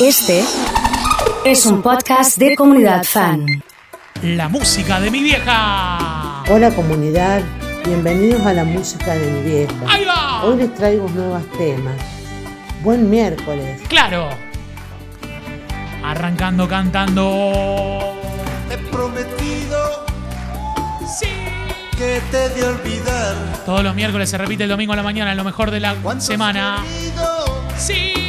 Este es un podcast de comunidad fan. La música de mi vieja. Hola comunidad, bienvenidos a la música de mi vieja. ¡Ahí va! Hoy les traigo nuevos temas. Buen miércoles. Claro. Arrancando cantando. He prometido Sí. que te de olvidar. Todos los miércoles se repite el domingo a la mañana, lo mejor de la semana. querido Sí.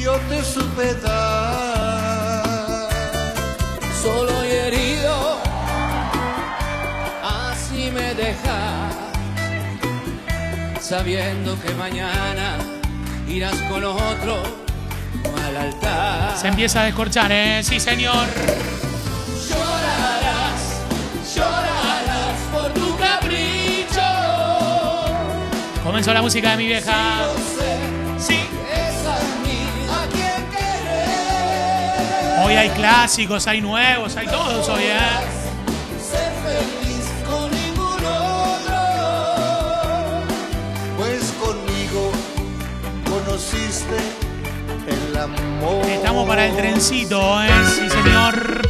Yo te supe dar. solo y herido, así me dejas, sabiendo que mañana irás con otro al altar. Se empieza a descorchar, ¿eh? Sí, señor. Llorarás, llorarás por tu capricho. Comenzó la música de mi vieja. Hoy hay clásicos, hay nuevos, hay todos hoy, ¿eh? Estamos para el trencito, ¿eh? Sí, señor.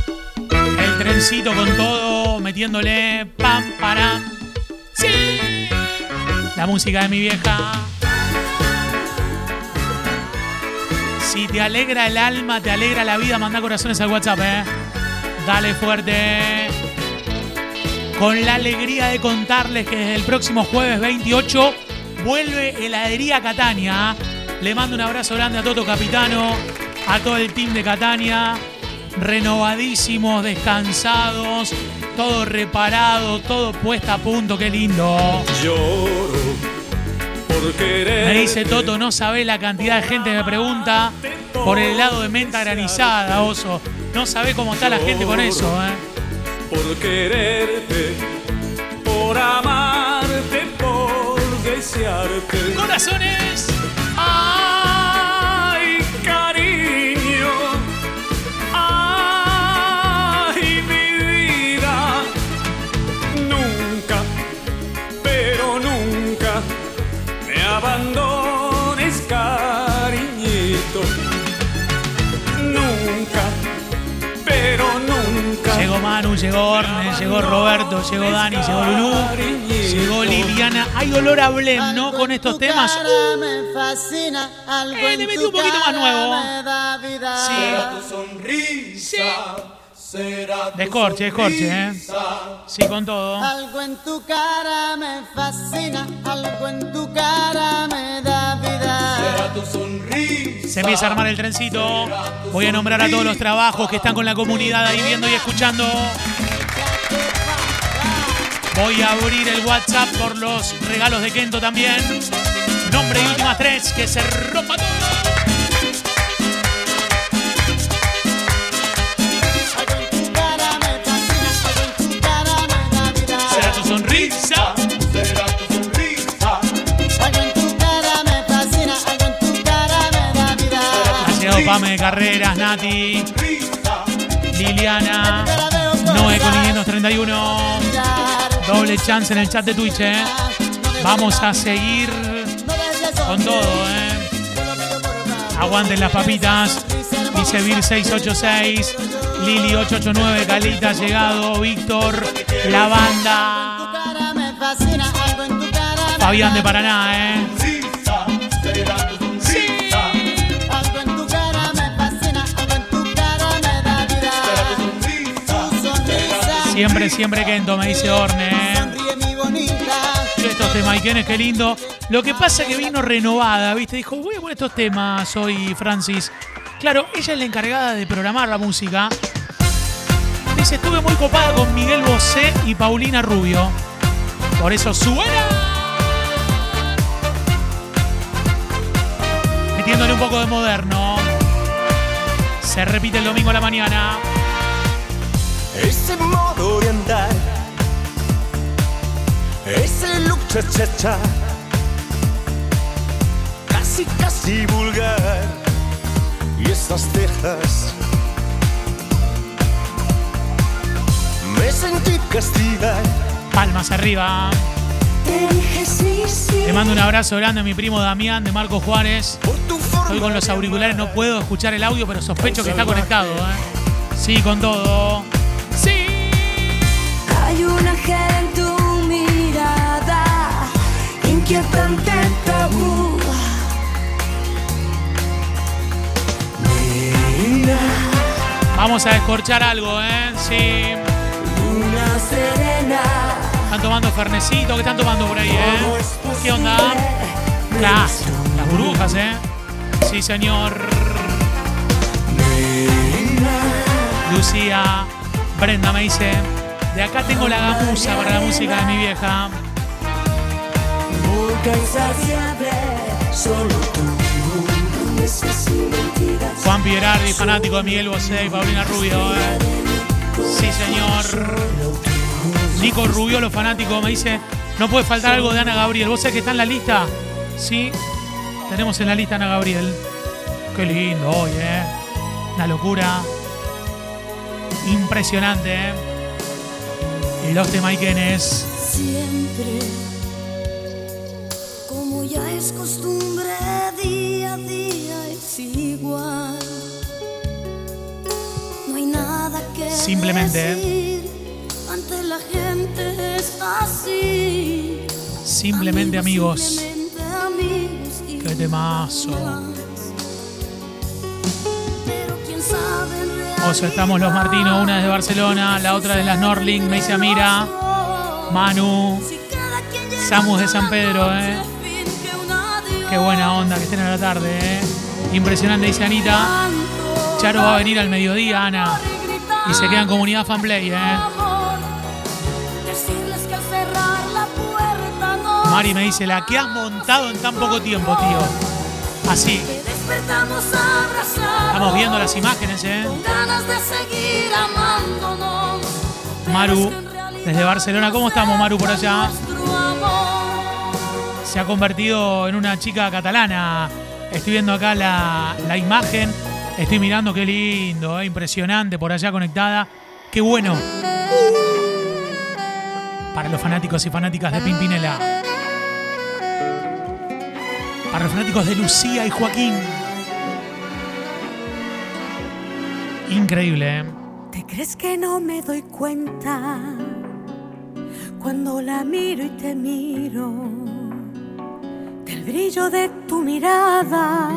El trencito con todo, metiéndole pam, param. Sí. La música de mi vieja. Si te alegra el alma, te alegra la vida, manda corazones al WhatsApp, ¿eh? Dale fuerte. Con la alegría de contarles que desde el próximo jueves 28 vuelve Heladería Catania. Le mando un abrazo grande a Toto Capitano, a todo el team de Catania. Renovadísimos, descansados, todo reparado, todo puesta a punto, qué lindo. Me dice Toto, no sabe la cantidad de gente que me pregunta por el helado de menta granizada, oso. No sabe cómo está la gente con eso, ¿eh? Por quererte, por amarte, por desearte. Corazones. Ay, Llegó Orne, llegó Roberto, llegó Dani, llegó Lulú, llegó Liliana. Hay olor a Blem, ¿no? Con estos temas. me fascina, algo Eh, le en metí un poquito más nuevo. Sí. tu Descorche, descorche, ¿eh? Sí, con todo. Algo en tu cara me fascina, algo en tu cara me da vida. Será tu sonrisa. Se empieza a armar el trencito. Voy a nombrar a todos los trabajos que están con la comunidad ahí viendo y escuchando. Voy a abrir el WhatsApp por los regalos de Kento también. Nombre y últimas tres, que se rompa todo. Carreras, Nati, Liliana, Noé con 531. Doble chance en el chat de Twitch, ¿eh? Vamos a seguir con todo, ¿eh? Aguanten las papitas. Dice Vir 686. Lili 889. Calita llegado. Víctor. La banda. Fabián de Paraná, ¿eh? Siempre, siempre Kento, me dice Orne. Estos temas, Ikenes, qué lindo. Lo que pasa es que vino renovada, ¿viste? Dijo, voy a poner estos temas hoy, Francis. Claro, ella es la encargada de programar la música. Dice, estuve muy copada con Miguel Bosé y Paulina Rubio. Por eso suena. Metiéndole un poco de moderno. Se repite el domingo a la mañana. Ese modo de andar, ese look cha cha cha, casi casi vulgar, y esas cejas. Me sentí castigar Palmas arriba. Te dije sí, sí. Te mando un abrazo grande a mi primo Damián de Marco Juárez. Por tu forma Estoy con los auriculares, no puedo escuchar el audio, pero sospecho que está conectado. ¿eh? Sí, con todo. Tabú. Vamos a descorchar algo, ¿eh? Sí. Luna serena. Están tomando fernecito. ¿Qué están tomando por ahí, eh? ¿Qué onda? Las, las burbujas, ¿eh? Sí, señor. Lucía, Brenda me dice, de acá tengo la gamuza para la música de mi vieja. Boca insaciable, solo tú. Promesas y mentiras. Juan Pierardi, fanático de Miguel Bosé y Paulina Rubio, ¿eh? Sí, señor. Nico Rubio, los fanáticos, me dice, no puede faltar algo de Ana Gabriel. ¿Vos sabés que está en la lista? Sí, tenemos en la lista a Ana Gabriel. Qué lindo hoy, ¿eh? Una locura. Impresionante, ¿eh? Los temaiquenes. Siempre, ya es costumbre, día a día es igual. No hay nada que Simplemente. decir, ante la gente es así. Simplemente amigos. simplemente amigos y Qué temazo. Pero quién sabe en Oso, estamos los Martino, una es de Barcelona, la otra de las Norling, me dice Amira, Manu, Samus de San Pedro, eh. Qué buena onda que estén a la tarde, eh. Impresionante, dice Anita. Charo va a venir al mediodía, Ana. Y se queda en comunidad fanplay, eh. Mari me dice, la que has montado en tan poco tiempo, tío. Así, estamos viendo las imágenes, eh. Maru, en desde Barcelona, ¿cómo estamos, Maru, por allá? Se ha convertido en una chica catalana. Estoy viendo acá la, la imagen. Estoy mirando qué lindo, eh, impresionante por allá conectada. Qué bueno. Para los fanáticos y fanáticas de Pimpinela. Para los fanáticos de Lucía y Joaquín. Increíble, ¿eh? ¿Te crees que no me doy cuenta cuando la miro y te miro? Brillo de tu mirada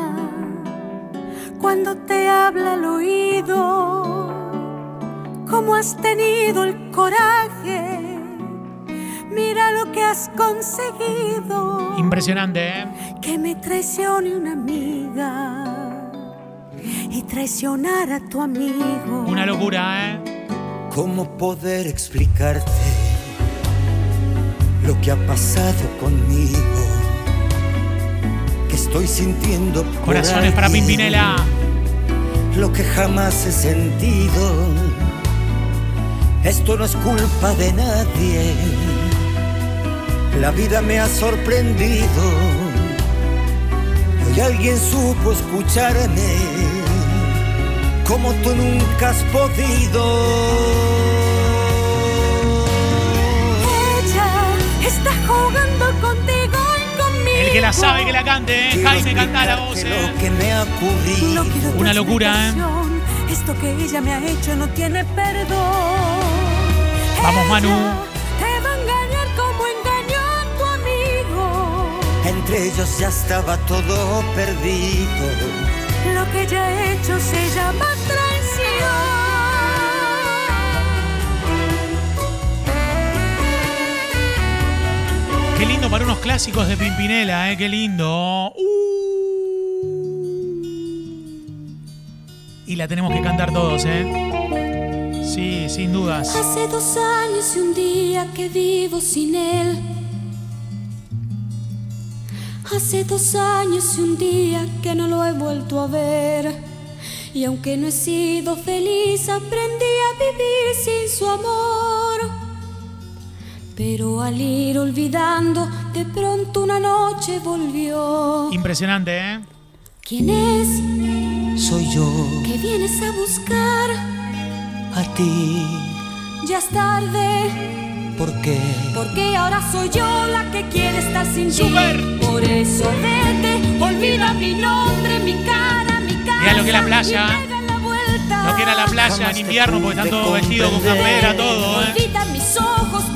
cuando te habla al oído. ¿Cómo has tenido el coraje? Mira lo que has conseguido. Impresionante, ¿eh? Que me traicione una amiga y traicionar a tu amigo. Una locura, ¿eh? ¿Cómo poder explicarte lo que ha pasado conmigo? Estoy sintiendo por Corazones para Pimpinela. Lo que jamás he sentido. Esto no es culpa de nadie. La vida me ha sorprendido. Hoy alguien supo escucharme como tú nunca has podido. Ella está jugando contigo que la sabe que la cante, ¿eh? Jaime canta la voz, ¿eh? Lo que me ha ocurrido. No Una locura, ¿eh? Esto que ella me ha hecho no tiene perdón. Vamos, Manu. Te va a engañar como engañó a tu amigo. Entre ellos ya estaba todo perdido. Lo que ella ha hecho se llama traición. Clásicos de Pimpinela, ¿eh? Qué lindo. Uh. Y la tenemos que cantar todos, ¿eh? Sí, sin dudas. Hace dos años y un día que vivo sin él. Hace dos años y un día que no lo he vuelto a ver. Y aunque no he sido feliz, aprendí a vivir sin su amor. Pero al ir olvidando, de pronto una noche volvió. Impresionante, ¿eh? ¿Quién es Soy yo que vienes a buscar? a ti. Ya es tarde, por qué. Porque ahora soy yo la que quiere estar sin ti. Súper. Por eso vete, olvida mi nombre, mi cara, mi cara. Mirá lo que es la playa. Lo que era la playa en Jamás te invierno, porque están todos vestidos con campera, todo, ¿eh? Olvida mis ojos,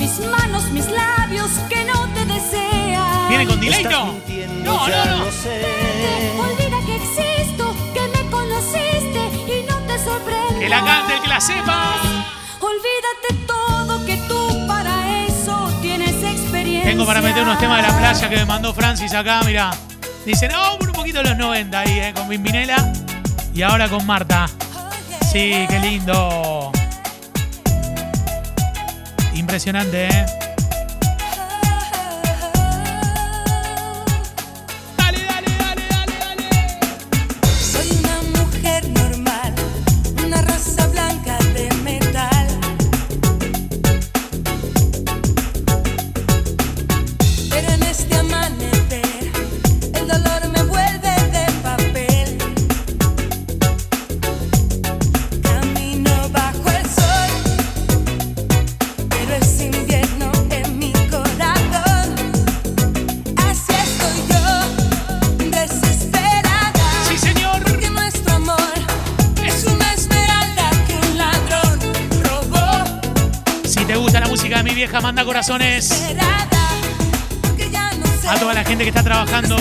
mis manos, mis labios que no te desean. ¿Viene con delay? No. No, no, no. Olvida que existo, que me conociste y no te sorprende. Que la cante el que la sepa. Olvídate todo que tú para eso tienes experiencia. Tengo para meter unos temas de la playa que me mandó Francis acá, mira. Dicen, por un poquito de los 90 ahí, ¿eh? Con Bimbinela y ahora con Marta. Sí, qué lindo. Impresionante, ¿eh? Corazones. A toda la gente que está trabajando,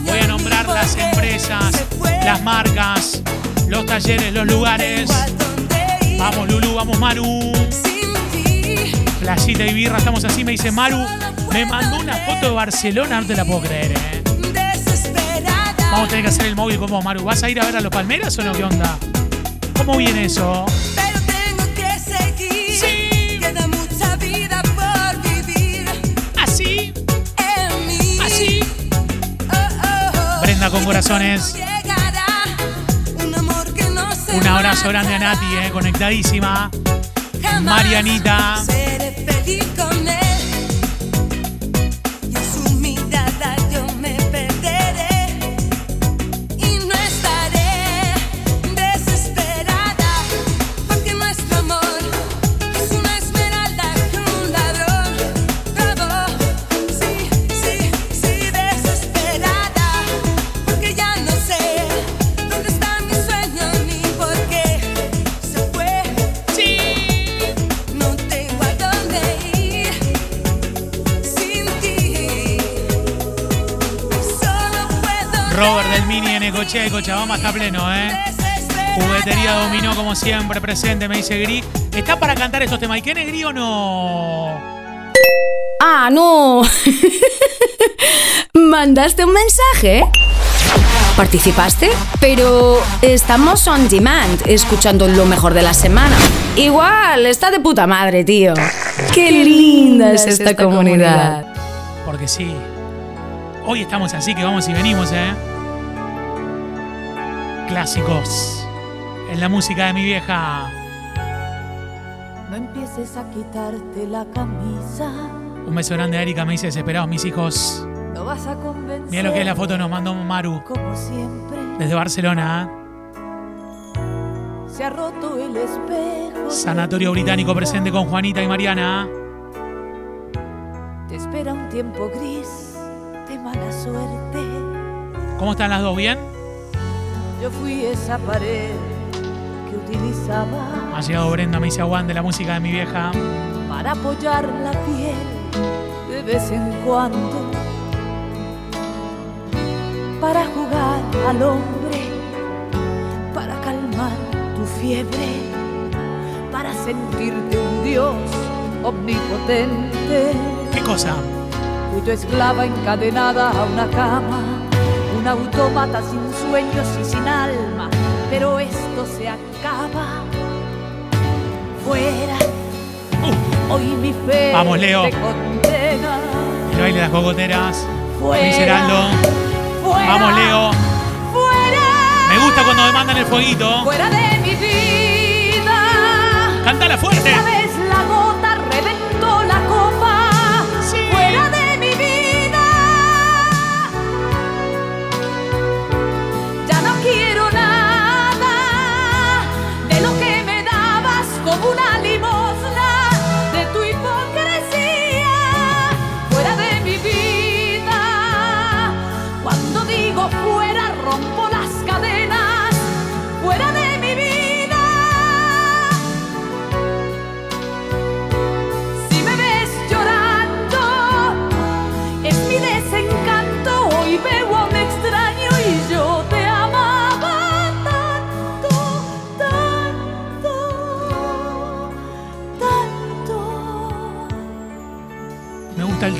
voy a nombrar las empresas, las marcas, los talleres, los lugares. Vamos, Lulu, vamos, Maru. Playita y birra, estamos así, me dice Maru. Me mandó una foto de Barcelona, no te la puedo creer, ¿eh? Vamos a tener que hacer el móvil con vos, Maru. ¿Vas a ir a ver a los Palmeras o no? ¿Qué onda? ¿Cómo viene eso? Con corazones. un abrazo grande a. Nati, ¿eh? Conectadísima. Marianita. Y Cochabamba está pleno, ¿eh? Juguetería Dominó como siempre presente, me dice Gris. ¿Está para cantar estos temas? ¿Y qué Gris o no? Ah, no. ¿Mandaste un mensaje? ¿Participaste? Pero estamos on demand, escuchando lo mejor de la semana. Igual, está de puta madre, tío. Qué linda es esta comunidad. Porque sí. Hoy estamos así que vamos y venimos, ¿eh? Clásicos. En la música de mi vieja. No empieces a quitarte la camisa. Un beso grande a Erika, me dice desesperados mis hijos. No vas a convencer. Mira lo que es la foto, nos mandó Maru Como siempre. desde Barcelona. Se ha roto el espejo. ¿eh? Sanatorio Británico presente con Juanita y Mariana. Te espera un tiempo gris de mala suerte. ¿Cómo están las dos? ¿Bien? Yo fui esa pared que utilizaba Ha llegado Brenda, me dice aguante la música de mi vieja. para apoyar la piel de vez en cuando. Para jugar al hombre, para calmar tu fiebre, para sentirte un dios omnipotente. ¿Qué cosa? Fui tu esclava encadenada a una cama, un autómata sin sueños y sin alma, pero esto se acaba. Fuera, hoy mi fe. Vamos, Leo. te condena. El baile de las cocoteras. Fuera, fuera, Vamos, Leo. Fuera, Me gusta cuando me mandan el fueguito. fuera de mi vida. Cántala fuerte.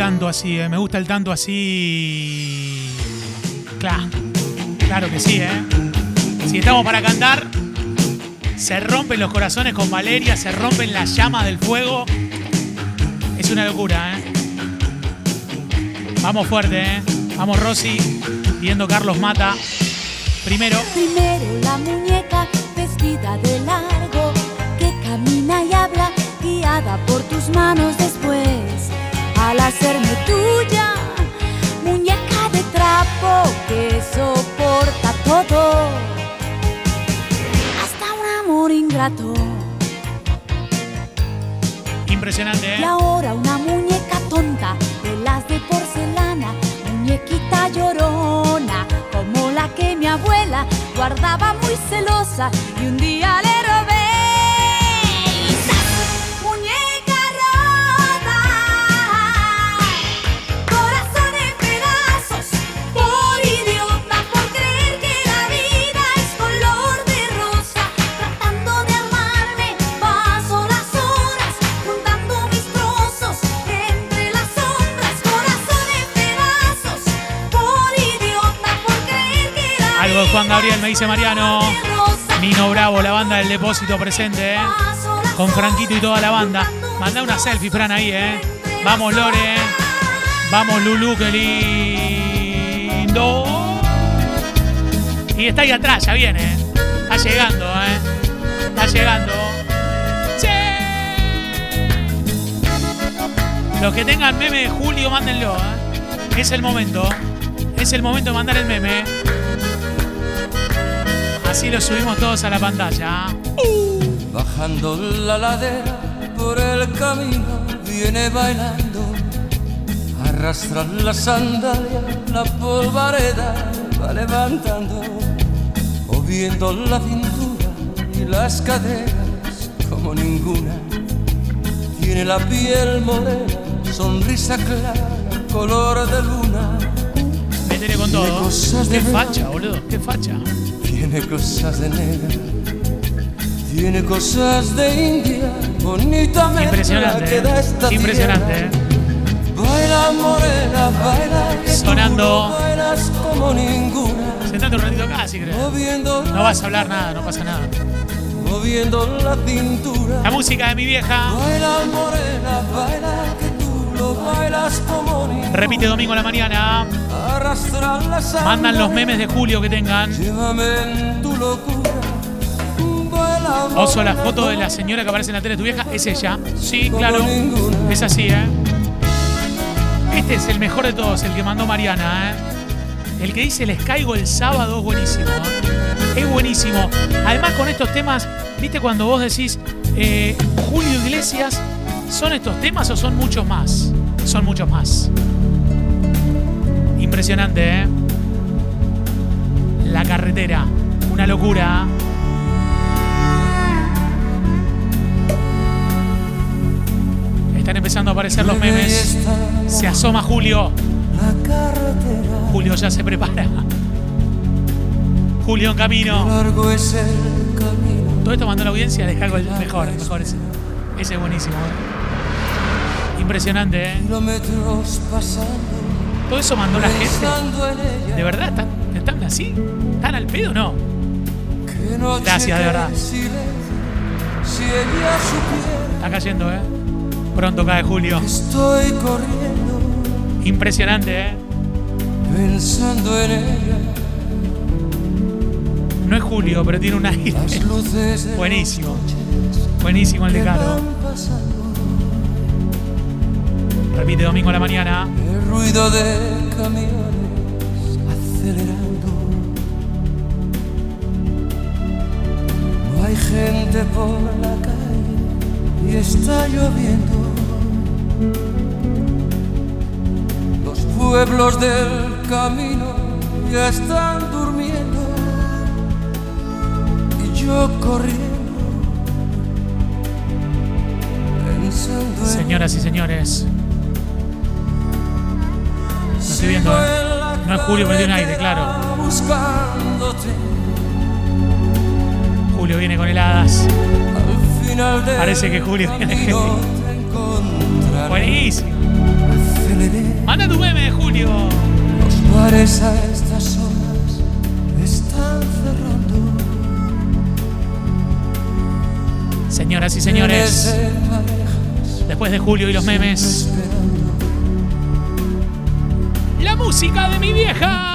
Tanto así, eh. Me gusta el tanto así. Claro. Claro que sí, ¿eh? Si estamos para cantar, se rompen los corazones con Valeria, se rompen las llamas del fuego. Es una locura, ¿eh? Vamos fuerte, ¿eh? Vamos Rosy, viendo Carlos Mata. Primero, Primero la muñeca vestida de largo que camina y habla guiada por tus manos después. Al hacerme tuya, muñeca de trapo que soporta todo, hasta un amor ingrato. impresionante, Y ¿eh? ahora una muñeca tonta de las de porcelana, muñequita llorona, como la que mi abuela guardaba muy celosa y un día le Juan Gabriel, me dice Mariano. Nino Bravo, la banda del depósito presente, ¿eh? Con Franquito y toda la banda. Manda una selfie, Fran, ahí, ¿eh? Vamos, Lore. Vamos, Lulu, qué lindo. Y está ahí atrás, ya viene. ¿eh? Está llegando, ¿eh? Está llegando. Los que tengan meme de Julio, mándenlo, ¿eh? Es el momento. Es el momento de mandar el meme. Así lo subimos todos a la pantalla. Bajando la ladera por el camino viene bailando. Arrastra la sandalia, la polvareda va levantando. Moviendo la cintura y las caderas como ninguna. Tiene la piel morena, sonrisa clara, color de luna. Métele con todo. cosas Qué facha, boludo. Qué facha. Tiene cosas de negra, tiene cosas de India, bonita Impresionante, que da esta. Impresionante, tierra. ¿eh? Baila morena, baila que tú Sonando. lo bailas como ninguna, Sentate un ratito acá, si moviendo, No vas a hablar nada, no pasa nada. moviendo la cintura. La música de mi vieja. Baila morena, baila que tú lo bailas como ninguna. Repite domingo a la mañana. Mandan los memes de Julio que tengan. Oso, la foto de la señora que aparece en la tele de tu vieja es ella. Sí, claro. Es así, ¿eh? Este es el mejor de todos, el que mandó Mariana, ¿eh? El que dice les caigo el sábado es buenísimo. ¿eh? Es buenísimo. Además, con estos temas, ¿viste cuando vos decís eh, Julio Iglesias? ¿Son estos temas o son muchos más? Son muchos más. Impresionante, ¿eh? La carretera. Una locura. Están empezando a aparecer los memes. Se asoma Julio. Julio ya se prepara. Julio en camino. Todo esto mandó la audiencia, deja algo el mejor, mejor ese. Ese es buenísimo. ¿eh? Impresionante, ¿eh? Todo eso mandó la gente. ¿De verdad están, están así? ¿Están al pedo o no? Gracias, de verdad. Está cayendo, ¿eh? Pronto cae Julio. estoy corriendo, Impresionante, ¿eh? pensando en ella. No es Julio, pero tiene un aire. Las luces Buenísimo. Buenísimo el de que Caro. van pasando, Repite domingo a la mañana. el ruido de camiones está lloviendo. Los pueblos del camino ya están durmiendo y yo corriendo. Pensando en Señoras y señores. Lo estoy viendo, ¿eh? No es Julio, pero tiene un aire, claro. Julio viene con heladas. Parece que Julio encontraré. Buenísimo. Manda tu meme, Julio. Los bares a estas horas están cerrando. Señoras y señores, después de Julio y los memes, la música de mi vieja.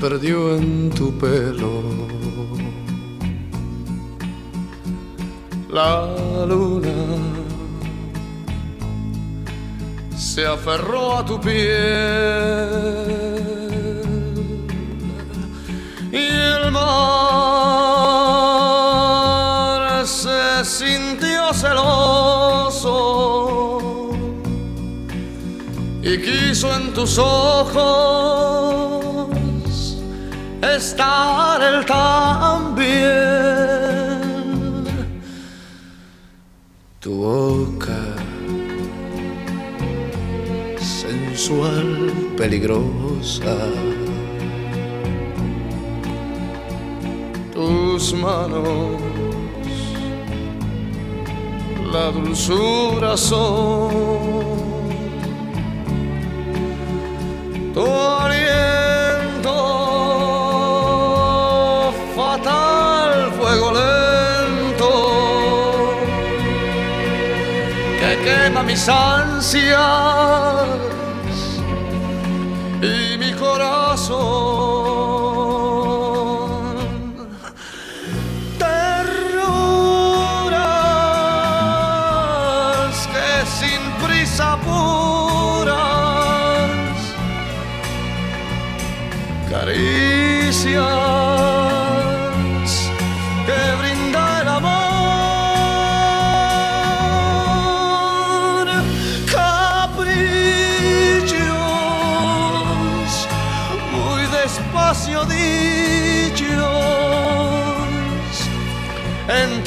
Perdió en tu pelo. La luna se aferró a tu piel y el mar se sintió celoso y quiso en tus ojos estar también. Tu boca sensual, peligrosa. Tus manos, la dulzura son quema mis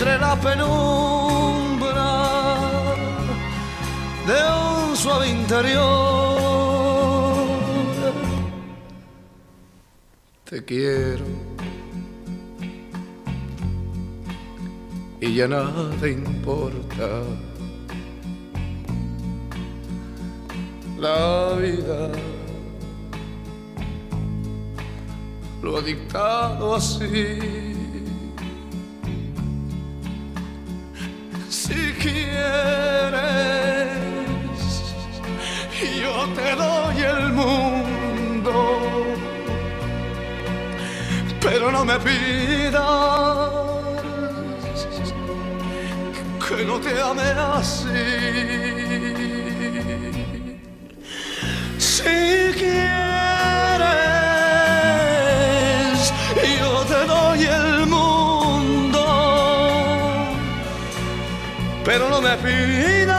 entre la penumbra de un suave interior. Te quiero y ya nada importa. La vida lo ha dictado así. Si quieres, yo te doy el mundo pero no me pidas que no te ame así. Si quieres, pero no me pidas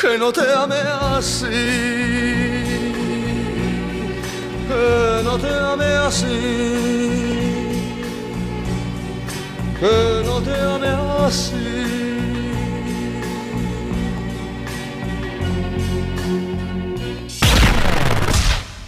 que no te ame así que no te ame así, que no te ame así.